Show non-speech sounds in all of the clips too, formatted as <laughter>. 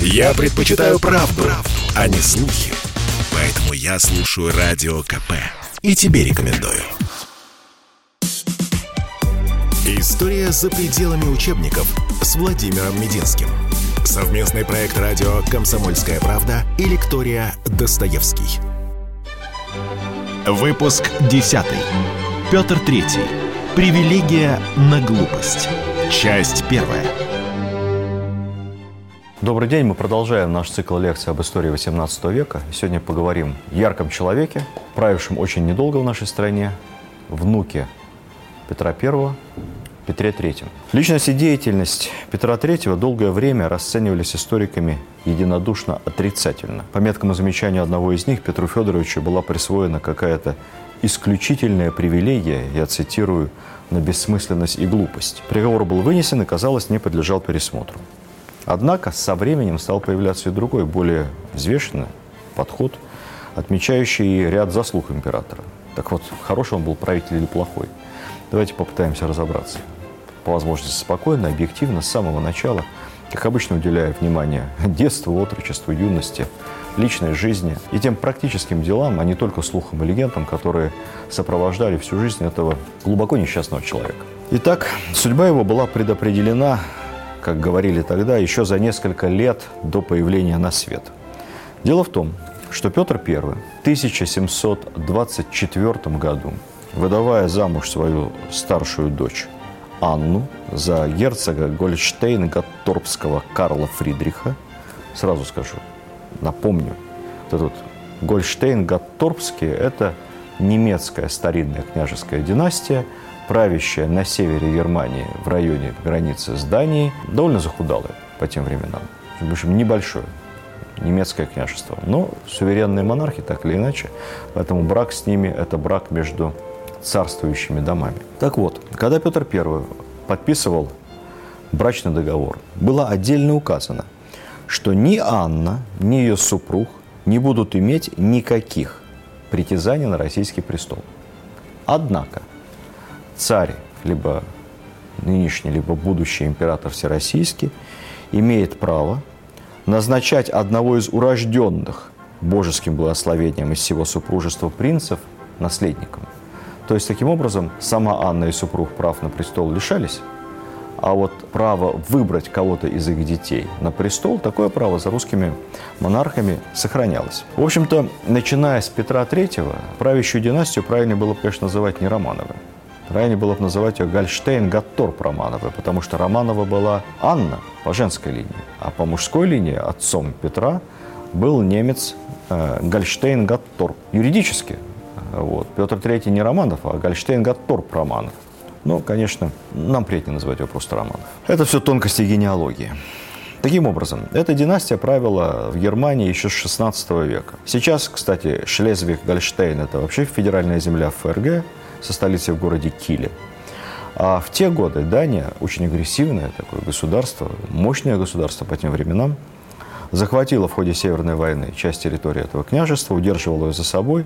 Я предпочитаю правду, правду, а не слухи. Поэтому я слушаю Радио КП. И тебе рекомендую. История за пределами учебников с Владимиром Мединским. Совместный проект радио «Комсомольская правда» и лектория «Достоевский». Выпуск 10. Петр Третий. Привилегия на глупость. Часть первая. Добрый день, мы продолжаем наш цикл лекций об истории XVIII века. Сегодня поговорим о ярком человеке, правившем очень недолго в нашей стране, внуке Петра I, Петре III. Личность и деятельность Петра III долгое время расценивались историками единодушно отрицательно. По меткому замечанию одного из них, Петру Федоровичу была присвоена какая-то исключительная привилегия, я цитирую, на бессмысленность и глупость. Приговор был вынесен и, казалось, не подлежал пересмотру. Однако со временем стал появляться и другой, более взвешенный подход, отмечающий ряд заслуг императора. Так вот, хороший он был правитель или плохой? Давайте попытаемся разобраться. По возможности спокойно, объективно, с самого начала, как обычно уделяя внимание <laughs> детству, отрочеству, юности, личной жизни и тем практическим делам, а не только слухам и легендам, которые сопровождали всю жизнь этого глубоко несчастного человека. Итак, судьба его была предопределена, как говорили тогда, еще за несколько лет до появления на свет. Дело в том, что Петр I в 1724 году, выдавая замуж свою старшую дочь Анну за герцога Гольштейн-Гатторпского Карла Фридриха, сразу скажу, напомню, вот этот Гольштейн-Гатторпский – это немецкая старинная княжеская династия, правящая на севере Германии в районе границы с Данией, довольно захудалая по тем временам. В общем, небольшое немецкое княжество. Но суверенные монархи, так или иначе, поэтому брак с ними – это брак между царствующими домами. Так вот, когда Петр I подписывал брачный договор, было отдельно указано, что ни Анна, ни ее супруг не будут иметь никаких притязаний на российский престол. Однако царь, либо нынешний, либо будущий император всероссийский, имеет право назначать одного из урожденных божеским благословением из всего супружества принцев наследником. То есть, таким образом, сама Анна и супруг прав на престол лишались, а вот право выбрать кого-то из их детей на престол, такое право за русскими монархами сохранялось. В общем-то, начиная с Петра III, правящую династию правильно было бы, конечно, называть не Романовы. Правильно было бы называть ее Гольштейн Гатторп Романовы, потому что Романова была Анна по женской линии, а по мужской линии отцом Петра был немец э, Гольштейн Гатторп. Юридически вот. Петр III не Романов, а Гольштейн Гатторп Романов. Но, конечно, нам приятнее называть его просто Романов. Это все тонкости генеалогии. Таким образом, эта династия правила в Германии еще с 16 века. Сейчас, кстати, Шлезвиг-Гольштейн – это вообще федеральная земля ФРГ со столицей в городе Киле. А в те годы Дания, очень агрессивное такое государство, мощное государство по тем временам, захватила в ходе Северной войны часть территории этого княжества, удерживала ее за собой,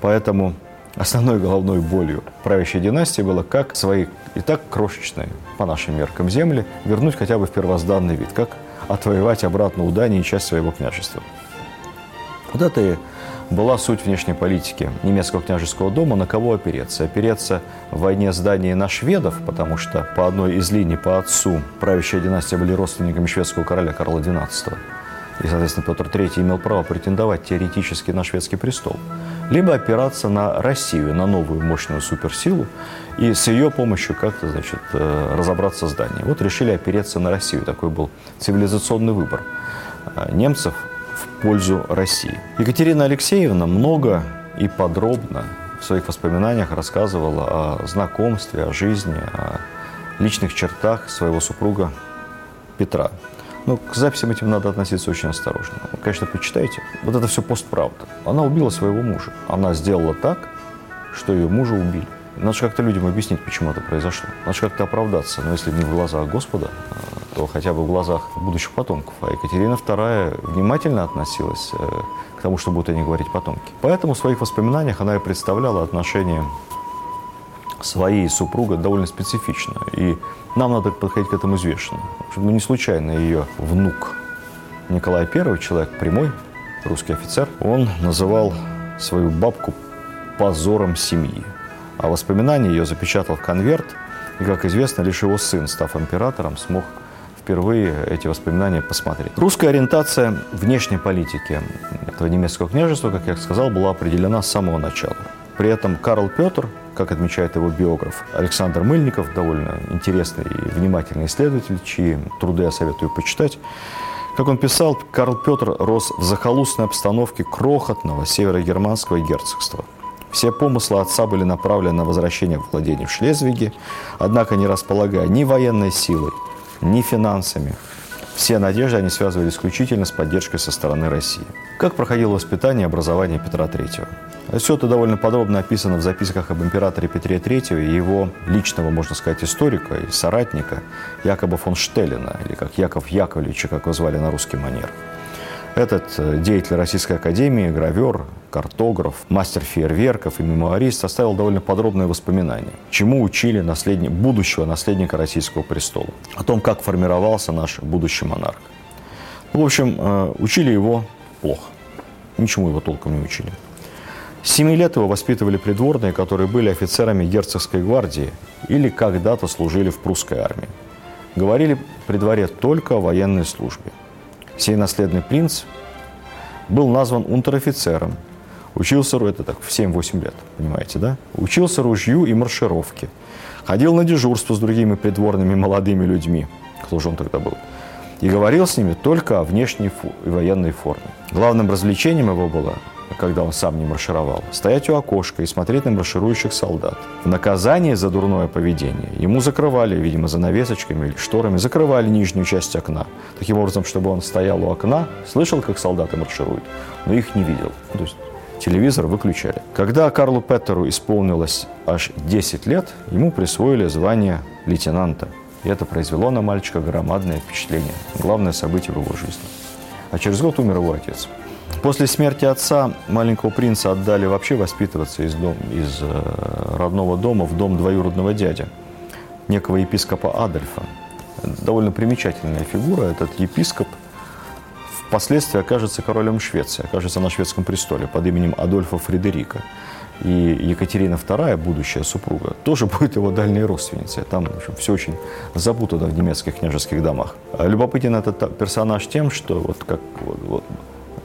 Поэтому основной головной болью правящей династии было, как свои и так крошечные, по нашим меркам, земли вернуть хотя бы в первозданный вид, как отвоевать обратно у Дании часть своего княжества. Вот это и была суть внешней политики немецкого княжеского дома, на кого опереться. Опереться в войне с Данией на шведов, потому что по одной из линий по отцу правящая династия были родственниками шведского короля Карла XII. И, соответственно, Петр III имел право претендовать теоретически на шведский престол либо опираться на Россию, на новую мощную суперсилу, и с ее помощью как-то, значит, э, разобраться с Данией. Вот решили опереться на Россию. Такой был цивилизационный выбор э, немцев в пользу России. Екатерина Алексеевна много и подробно в своих воспоминаниях рассказывала о знакомстве, о жизни, о личных чертах своего супруга Петра. Но ну, к записям этим надо относиться очень осторожно. Вы, конечно, почитайте. Вот это все постправда. Она убила своего мужа. Она сделала так, что ее мужа убили. Надо же как-то людям объяснить, почему это произошло. Надо же как-то оправдаться. Но если не в глазах Господа, э, то хотя бы в глазах будущих потомков. А Екатерина II внимательно относилась э, к тому, что будут они говорить потомки. Поэтому в своих воспоминаниях она и представляла отношения своей супруга довольно специфично. И нам надо подходить к этому взвешенно. Ну, не случайно ее внук Николай I, человек прямой, русский офицер, он называл свою бабку позором семьи. А воспоминания ее запечатал в конверт, и, как известно, лишь его сын, став императором, смог впервые эти воспоминания посмотреть. Русская ориентация внешней политики этого немецкого княжества, как я сказал, была определена с самого начала. При этом Карл Петр, как отмечает его биограф Александр Мыльников, довольно интересный и внимательный исследователь, чьи труды я советую почитать, как он писал, Карл Петр рос в захолустной обстановке крохотного северогерманского герцогства. Все помыслы отца были направлены на возвращение владений в Шлезвиге, однако не располагая ни военной силой, ни финансами, все надежды они связывали исключительно с поддержкой со стороны России. Как проходило воспитание и образование Петра III? Все это довольно подробно описано в записках об императоре Петре III и его личного, можно сказать, историка и соратника Якоба фон Штеллина, или как Яков Яковлевича, как его звали на русский манер. Этот э, деятель Российской Академии, гравер, картограф, мастер фейерверков и мемуарист оставил довольно подробные воспоминания, чему учили наследник, будущего наследника российского престола, о том, как формировался наш будущий монарх. В общем, э, учили его плохо. Ничему его толком не учили. С семи лет его воспитывали придворные, которые были офицерами герцогской гвардии или когда-то служили в прусской армии. Говорили при дворе только о военной службе – Сей наследный принц был назван унтер-офицером. Учился, это так, в 7-8 лет, понимаете, да? Учился ружью и маршировке. Ходил на дежурство с другими придворными молодыми людьми. Кто же он тогда был? И говорил с ними только о внешней и военной форме. Главным развлечением его было когда он сам не маршировал, стоять у окошка и смотреть на марширующих солдат. В наказание за дурное поведение ему закрывали, видимо, занавесочками или шторами, закрывали нижнюю часть окна. Таким образом, чтобы он стоял у окна, слышал, как солдаты маршируют, но их не видел. То есть телевизор выключали. Когда Карлу Петеру исполнилось аж 10 лет, ему присвоили звание лейтенанта. И это произвело на мальчика громадное впечатление. Главное событие в его жизни. А через год умер его отец. После смерти отца маленького принца отдали вообще воспитываться из, дом, из э, родного дома в дом двоюродного дяди, некого епископа Адольфа. Довольно примечательная фигура. Этот епископ впоследствии окажется королем Швеции, окажется на шведском престоле под именем Адольфа Фредерика. И Екатерина II, будущая супруга, тоже <laughs> будет его дальней родственницей. Там в общем, все очень запутано в немецких княжеских домах. Любопытен этот персонаж тем, что вот как вот, вот,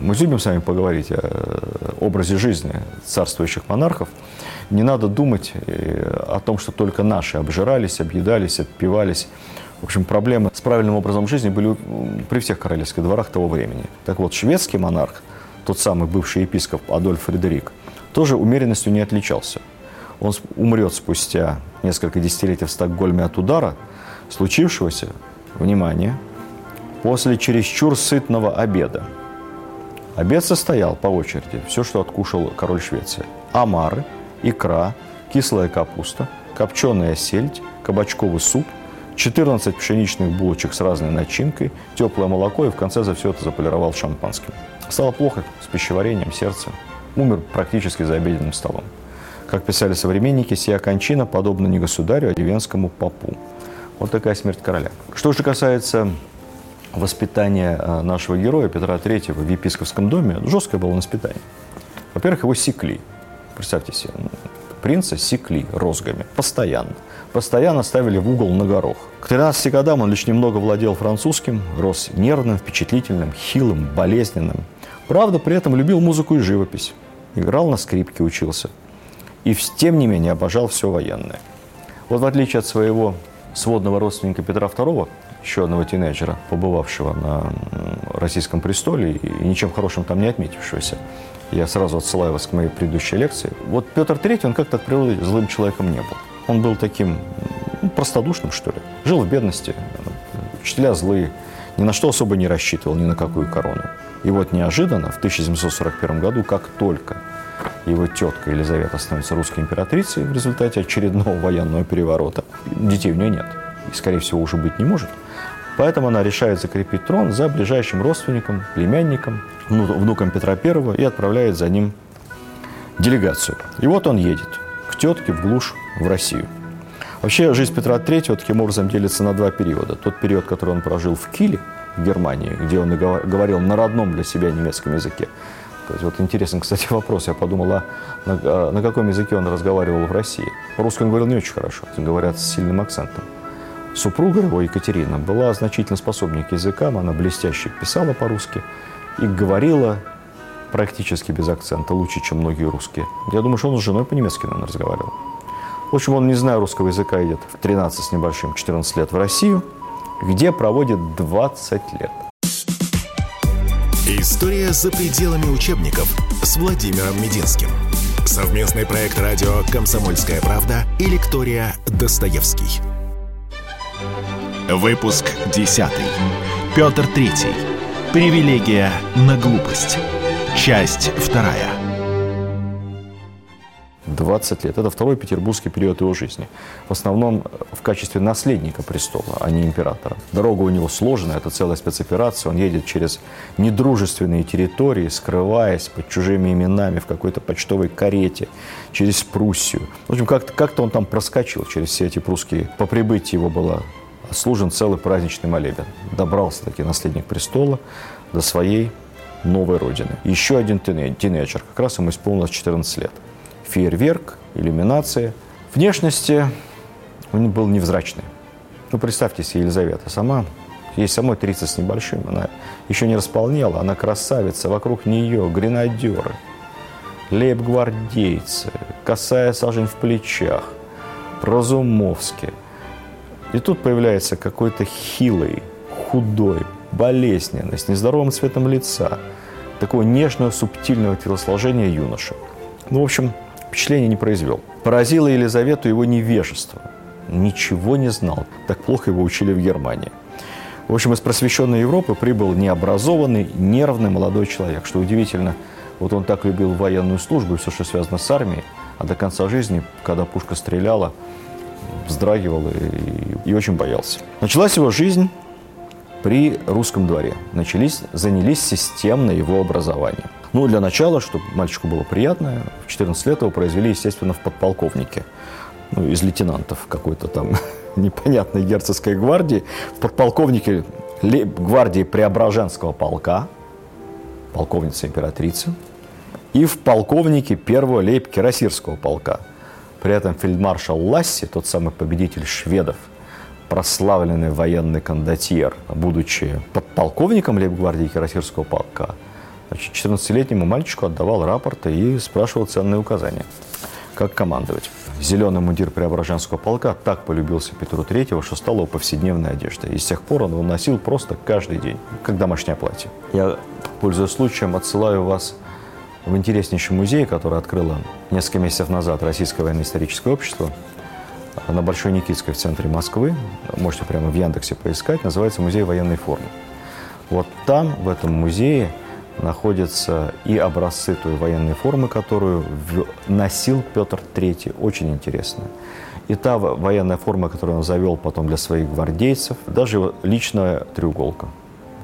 мы любим с вами поговорить о образе жизни царствующих монархов. Не надо думать э, о том, что только наши обжирались, объедались, отпивались. В общем, проблемы с правильным образом жизни были при всех королевских дворах того времени. Так вот, шведский монарх, тот самый бывший епископ Адольф Фредерик, тоже умеренностью не отличался. Он умрет спустя несколько десятилетий в Стокгольме от удара, случившегося, внимание, после чересчур сытного обеда – Обед состоял по очереди, все, что откушал король Швеции. Омары, икра, кислая капуста, копченая сельдь, кабачковый суп, 14 пшеничных булочек с разной начинкой, теплое молоко и в конце за все это заполировал шампанским. Стало плохо с пищеварением, сердцем. Умер практически за обеденным столом. Как писали современники, сия кончина подобна не государю, а деревенскому попу. Вот такая смерть короля. Что же касается воспитание э, нашего героя Петра III в епископском доме, жесткое было воспитание. Во-первых, его секли. Представьте себе, принца секли розгами. Постоянно. Постоянно ставили в угол на горох. К 13 годам он лишь немного владел французским, рос нервным, впечатлительным, хилым, болезненным. Правда, при этом любил музыку и живопись. Играл на скрипке, учился. И тем не менее обожал все военное. Вот в отличие от своего сводного родственника Петра II, еще одного тинейджера, побывавшего на российском престоле и ничем хорошим там не отметившегося. Я сразу отсылаю вас к моей предыдущей лекции. Вот Петр III, он как-то от природы злым человеком не был. Он был таким ну, простодушным, что ли. Жил в бедности, учителя злые, ни на что особо не рассчитывал, ни на какую корону. И вот неожиданно, в 1741 году, как только его тетка Елизавета становится русской императрицей в результате очередного военного переворота, детей у нее нет. И, скорее всего, уже быть не может – Поэтому она решает закрепить трон за ближайшим родственником, племянником, внуком Петра I и отправляет за ним делегацию. И вот он едет к тетке в глушь в Россию. Вообще жизнь Петра III таким образом делится на два периода. Тот период, который он прожил в Киле, в Германии, где он говорил на родном для себя немецком языке. То есть вот интересный, кстати, <laughs> вопрос. Я подумал, а на, а на каком языке он разговаривал в России? По-русски он говорил не очень хорошо, говорят с сильным акцентом. Супруга его, Екатерина, была значительно способнее к языкам, она блестяще писала по-русски и говорила практически без акцента, лучше, чем многие русские. Я думаю, что он с женой по-немецки, наверное, разговаривал. В общем, он, не зная русского языка, идет в 13 с небольшим, 14 лет в Россию, где проводит 20 лет. История за пределами учебников с Владимиром Мединским. Совместный проект радио «Комсомольская правда» и лектория «Достоевский». Выпуск 10. Петр Третий. Привилегия на глупость. Часть вторая. 20 лет. Это второй петербургский период его жизни. В основном в качестве наследника престола, а не императора. Дорога у него сложная, это целая спецоперация. Он едет через недружественные территории, скрываясь под чужими именами в какой-то почтовой карете, через Пруссию. В общем, как-то как он там проскочил через все эти прусские. По прибытии его было служен целый праздничный молебен. Добрался таки наследник престола до своей новой родины. Еще один тинейджер, как раз ему исполнилось 14 лет фейерверк, иллюминация. Внешности он был невзрачный. Ну, представьте себе, Елизавета сама, ей самой 30 с небольшим, она еще не располнела, она красавица, вокруг нее гренадеры, лейб-гвардейцы, косая сажень в плечах, Разумовский. И тут появляется какой-то хилый, худой, болезненный, с нездоровым цветом лица, такого нежного, субтильного телосложения юноша. Ну, в общем, впечатления не произвел. Поразило Елизавету его невежество. Ничего не знал. Так плохо его учили в Германии. В общем, из просвещенной Европы прибыл необразованный, нервный молодой человек. Что удивительно, вот он так любил военную службу и все, что связано с армией, а до конца жизни, когда пушка стреляла, вздрагивал и, и очень боялся. Началась его жизнь при русском дворе. Начались, занялись системно его образованием. Ну, для начала, чтобы мальчику было приятно, в 14 лет его произвели, естественно, в подполковнике. Ну, из лейтенантов какой-то там <laughs> непонятной герцогской гвардии. В подполковнике гвардии Преображенского полка, полковница императрицы, и в полковнике первого лейб-кирасирского полка. При этом фельдмаршал Ласси, тот самый победитель шведов, прославленный военный кондотьер, будучи подполковником лейб-гвардии кирасирского полка, Значит, 14-летнему мальчику отдавал рапорты и спрашивал ценные указания, как командовать. Зеленый мундир Преображенского полка так полюбился Петру Третьего, что стал его повседневной одеждой. И с тех пор он его носил просто каждый день, как домашнее платье. Я, пользуясь случаем, отсылаю вас в интереснейший музей, который открыло несколько месяцев назад Российское военно-историческое общество на Большой Никитской в центре Москвы. Можете прямо в Яндексе поискать. Называется «Музей военной формы». Вот там, в этом музее, находятся и образцы той военной формы, которую носил Петр III. Очень интересно. И та военная форма, которую он завел потом для своих гвардейцев, даже его личная треуголка.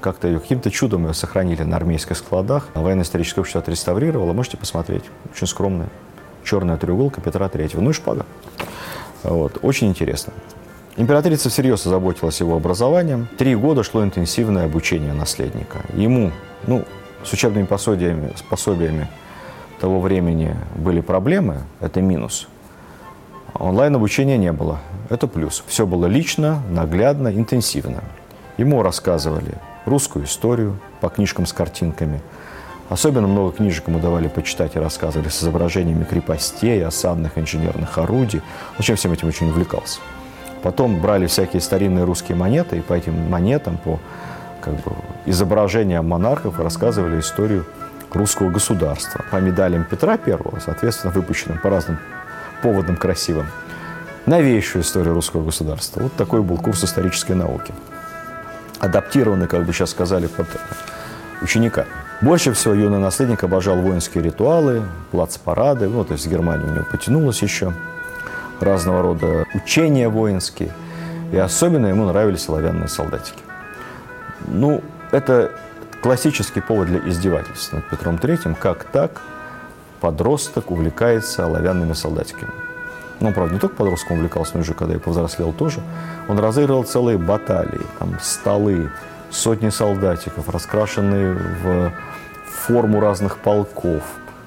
Как-то ее каким-то чудом ее сохранили на армейских складах. Военно-историческое общество отреставрировало. Можете посмотреть. Очень скромная. Черная треуголка Петра III. Ну и шпага. Вот. Очень интересно. Императрица всерьез озаботилась его образованием. Три года шло интенсивное обучение наследника. Ему, ну, с учебными пособиями, с пособиями того времени были проблемы, это минус. Онлайн-обучения не было, это плюс. Все было лично, наглядно, интенсивно. Ему рассказывали русскую историю по книжкам с картинками. Особенно много книжек ему давали почитать и рассказывали с изображениями крепостей, осадных инженерных орудий. Зачем всем этим очень увлекался. Потом брали всякие старинные русские монеты, и по этим монетам, по как бы, изображения монархов рассказывали историю русского государства. По медалям Петра I, соответственно, выпущенным по разным поводам красивым, новейшую историю русского государства. Вот такой был курс исторической науки. Адаптированный, как бы сейчас сказали, под ученика. Больше всего юный наследник обожал воинские ритуалы, плац-парады, ну, то есть в Германии у него потянулось еще разного рода учения воинские. И особенно ему нравились оловянные солдатики. Ну, это классический повод для издевательств над Петром Третьим. Как так подросток увлекается оловянными солдатиками? Ну, правда, не только подростком увлекался, но уже когда я повзрослел тоже. Он разыгрывал целые баталии, там, столы, сотни солдатиков, раскрашенные в форму разных полков,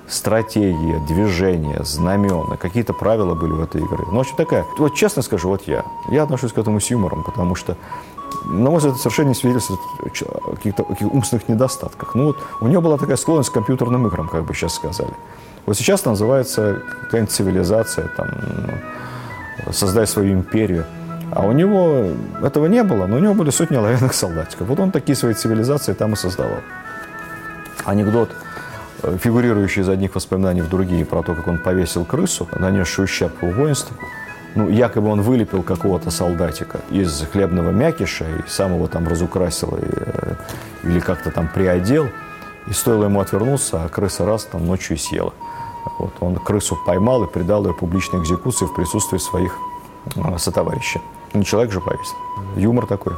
стратегия, движения, знамена, какие-то правила были в этой игре. Ну, в общем, такая. Вот честно скажу, вот я. Я отношусь к этому с юмором, потому что, на мой взгляд, это совершенно не свидетельствует о каких-то каких умственных недостатках. Ну, вот у него была такая склонность к компьютерным играм, как бы сейчас сказали. Вот сейчас называется какая-нибудь цивилизация, там, ну, создай свою империю. А у него этого не было, но у него были сотни оловянных солдатиков. Вот он такие свои цивилизации там и создавал. Анекдот, э, фигурирующий из одних воспоминаний в другие, про то, как он повесил крысу, нанесший ущерб воинству. Ну, якобы он вылепил какого-то солдатика из хлебного мякиша и сам его там разукрасил и, э, или как-то там приодел. И стоило ему отвернуться, а крыса раз там ночью съела. Вот, он крысу поймал и предал ее публичной экзекуции в присутствии своих э, сотоварищей. Не человек же повесил. Юмор такой.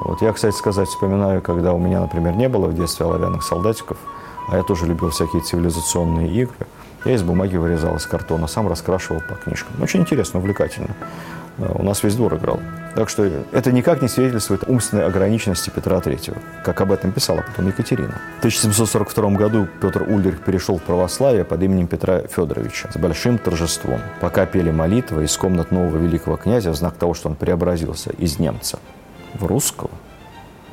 Вот я, кстати сказать, вспоминаю, когда у меня, например, не было в детстве оловянных солдатиков, а я тоже любил всякие цивилизационные игры. Я из бумаги вырезал, из картона, сам раскрашивал по книжкам. Очень интересно, увлекательно. Э, у нас весь двор играл. Так что это никак не свидетельствует умственной ограниченности Петра III, как об этом писала потом Екатерина. В 1742 году Петр Ульрих перешел в православие под именем Петра Федоровича с большим торжеством. Пока пели молитвы из комнат нового великого князя в знак того, что он преобразился из немца в русского,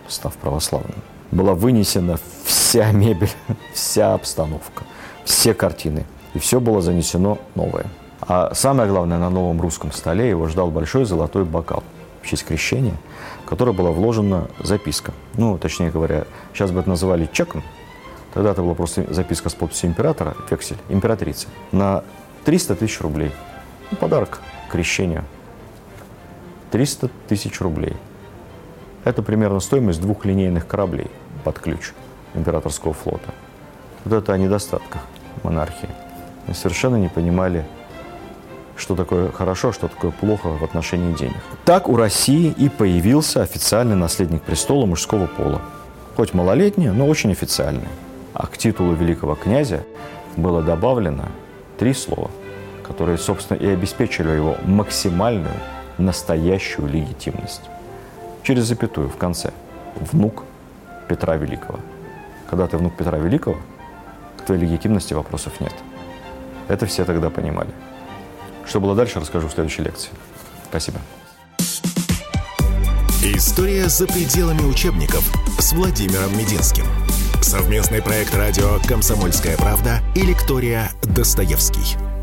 став православным, была вынесена вся мебель, <laughs> вся обстановка, все картины. И все было занесено новое. А самое главное, на новом русском столе его ждал большой золотой бокал в честь крещения, в который была вложена записка. Ну, точнее говоря, сейчас бы это называли чеком. Тогда это была просто записка с подписью императора, вексель, императрицы, на 300 тысяч рублей. Ну, подарок крещению. 300 тысяч рублей. Это примерно стоимость двух линейных кораблей под ключ императорского флота. Вот это о недостатках монархии. Мы совершенно не понимали, что такое хорошо, что такое плохо в отношении денег. Так у России и появился официальный наследник престола мужского пола. Хоть малолетний, но очень официальный. А к титулу великого князя было добавлено три слова, которые, собственно, и обеспечили его максимальную настоящую легитимность. Через запятую в конце. Внук Петра Великого. Когда ты внук Петра Великого, к твоей легитимности вопросов нет. Это все тогда понимали. Что было дальше, расскажу в следующей лекции. Спасибо. История за пределами учебников с Владимиром Мединским. Совместный проект радио «Комсомольская правда» и лектория «Достоевский».